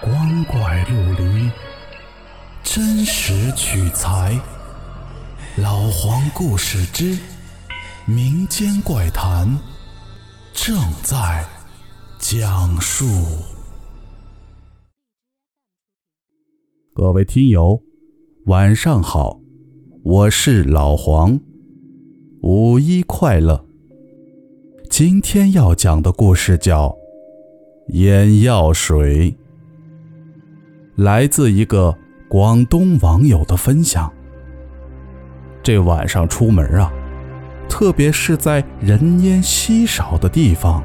光怪陆离，真实取材。老黄故事之民间怪谈正在讲述。各位听友，晚上好，我是老黄。五一快乐！今天要讲的故事叫《眼药水》，来自一个广东网友的分享。这晚上出门啊，特别是在人烟稀少的地方，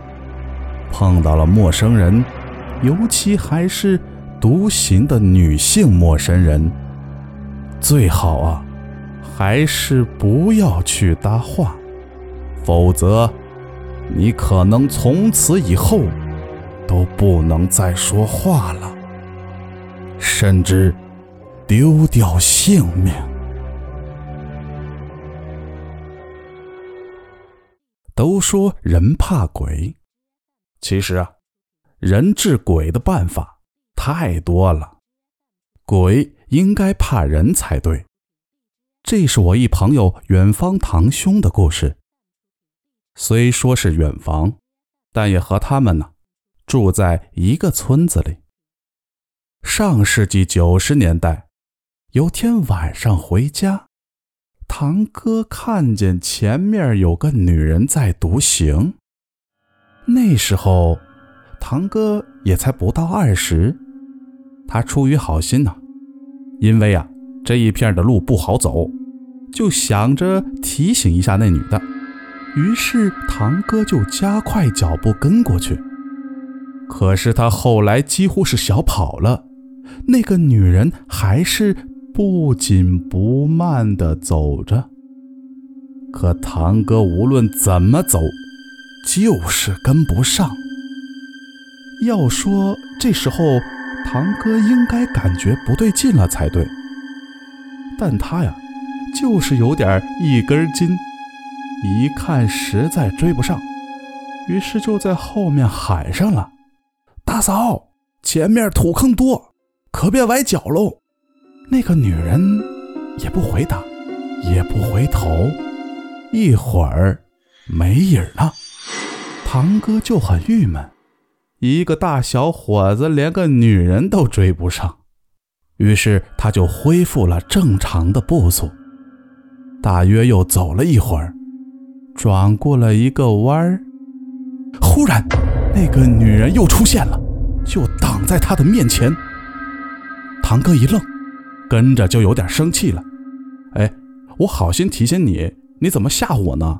碰到了陌生人，尤其还是独行的女性陌生人，最好啊。还是不要去搭话，否则你可能从此以后都不能再说话了，甚至丢掉性命。都说人怕鬼，其实啊，人治鬼的办法太多了，鬼应该怕人才对。这是我一朋友远方堂兄的故事。虽说是远房，但也和他们呢住在一个村子里。上世纪九十年代，有天晚上回家，堂哥看见前面有个女人在独行。那时候，堂哥也才不到二十，他出于好心呢，因为呀。这一片的路不好走，就想着提醒一下那女的。于是堂哥就加快脚步跟过去。可是他后来几乎是小跑了，那个女人还是不紧不慢地走着。可堂哥无论怎么走，就是跟不上。要说这时候，堂哥应该感觉不对劲了才对。但他呀，就是有点一根筋，一看实在追不上，于是就在后面喊上了：“大嫂，前面土坑多，可别崴脚喽。”那个女人也不回答，也不回头，一会儿没影了。堂哥就很郁闷，一个大小伙子连个女人都追不上。于是他就恢复了正常的步速，大约又走了一会儿，转过了一个弯儿，忽然那个女人又出现了，就挡在他的面前。堂哥一愣，跟着就有点生气了。哎，我好心提醒你，你怎么吓唬我呢？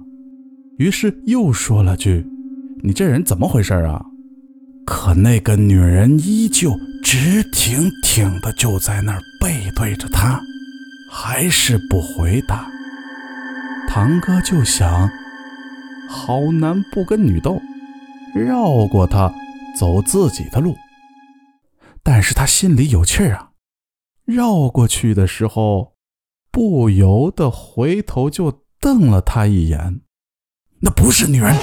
于是又说了句：“你这人怎么回事啊？”可那个女人依旧直挺挺的就在那儿背对着他，还是不回答。堂哥就想，好男不跟女斗，绕过他，走自己的路。但是他心里有气儿啊，绕过去的时候，不由得回头就瞪了他一眼。那不是女人，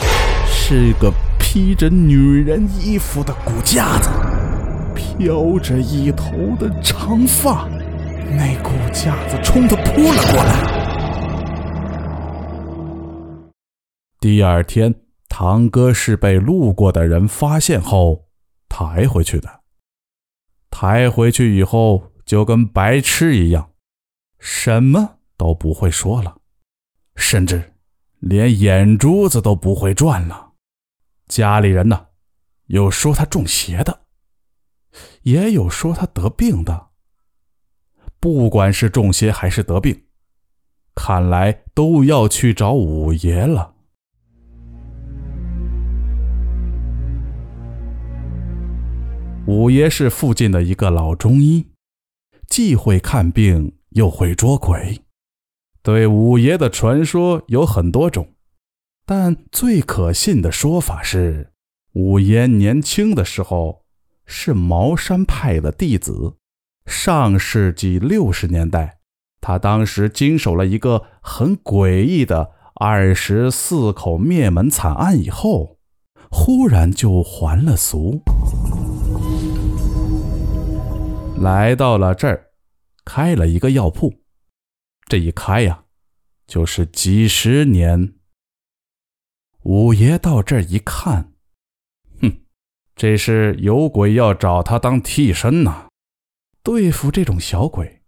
是个。披着女人衣服的骨架子，飘着一头的长发，那骨架子冲他扑了过来。第二天，堂哥是被路过的人发现后抬回去的。抬回去以后，就跟白痴一样，什么都不会说了，甚至连眼珠子都不会转了。家里人呢，有说他中邪的，也有说他得病的。不管是中邪还是得病，看来都要去找五爷了。五爷是附近的一个老中医，既会看病又会捉鬼。对五爷的传说有很多种。但最可信的说法是，五爷年轻的时候是茅山派的弟子。上世纪六十年代，他当时经手了一个很诡异的二十四口灭门惨案以后，忽然就还了俗。来到了这儿，开了一个药铺。这一开呀，就是几十年。五爷到这儿一看，哼，这是有鬼要找他当替身呐！对付这种小鬼，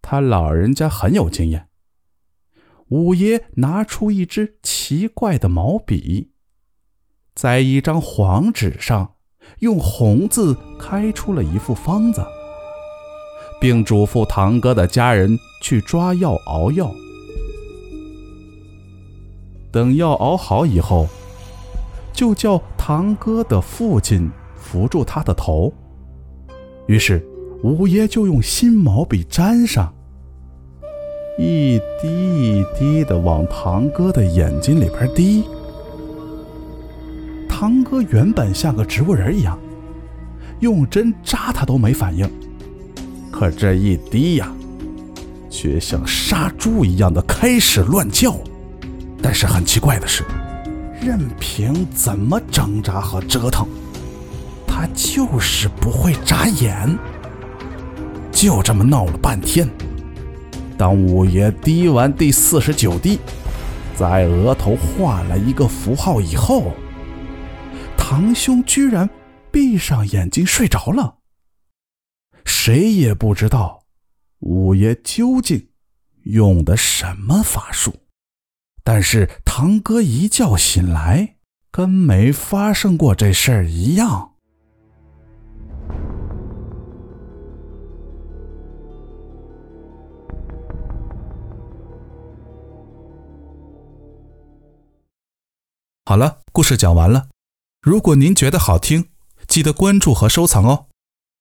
他老人家很有经验。五爷拿出一支奇怪的毛笔，在一张黄纸上用红字开出了一副方子，并嘱咐堂哥的家人去抓药熬药。等药熬好以后，就叫堂哥的父亲扶住他的头。于是五爷就用新毛笔沾上。一滴一滴的往堂哥的眼睛里边滴，堂哥原本像个植物人一样，用针扎他都没反应，可这一滴呀，却像杀猪一样的开始乱叫。但是很奇怪的是，任凭怎么挣扎和折腾，他就是不会眨眼。就这么闹了半天。当五爷滴完第四十九滴，在额头画了一个符号以后，堂兄居然闭上眼睛睡着了。谁也不知道五爷究竟用的什么法术，但是堂哥一觉醒来，跟没发生过这事儿一样。好了，故事讲完了。如果您觉得好听，记得关注和收藏哦，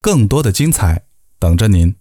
更多的精彩等着您。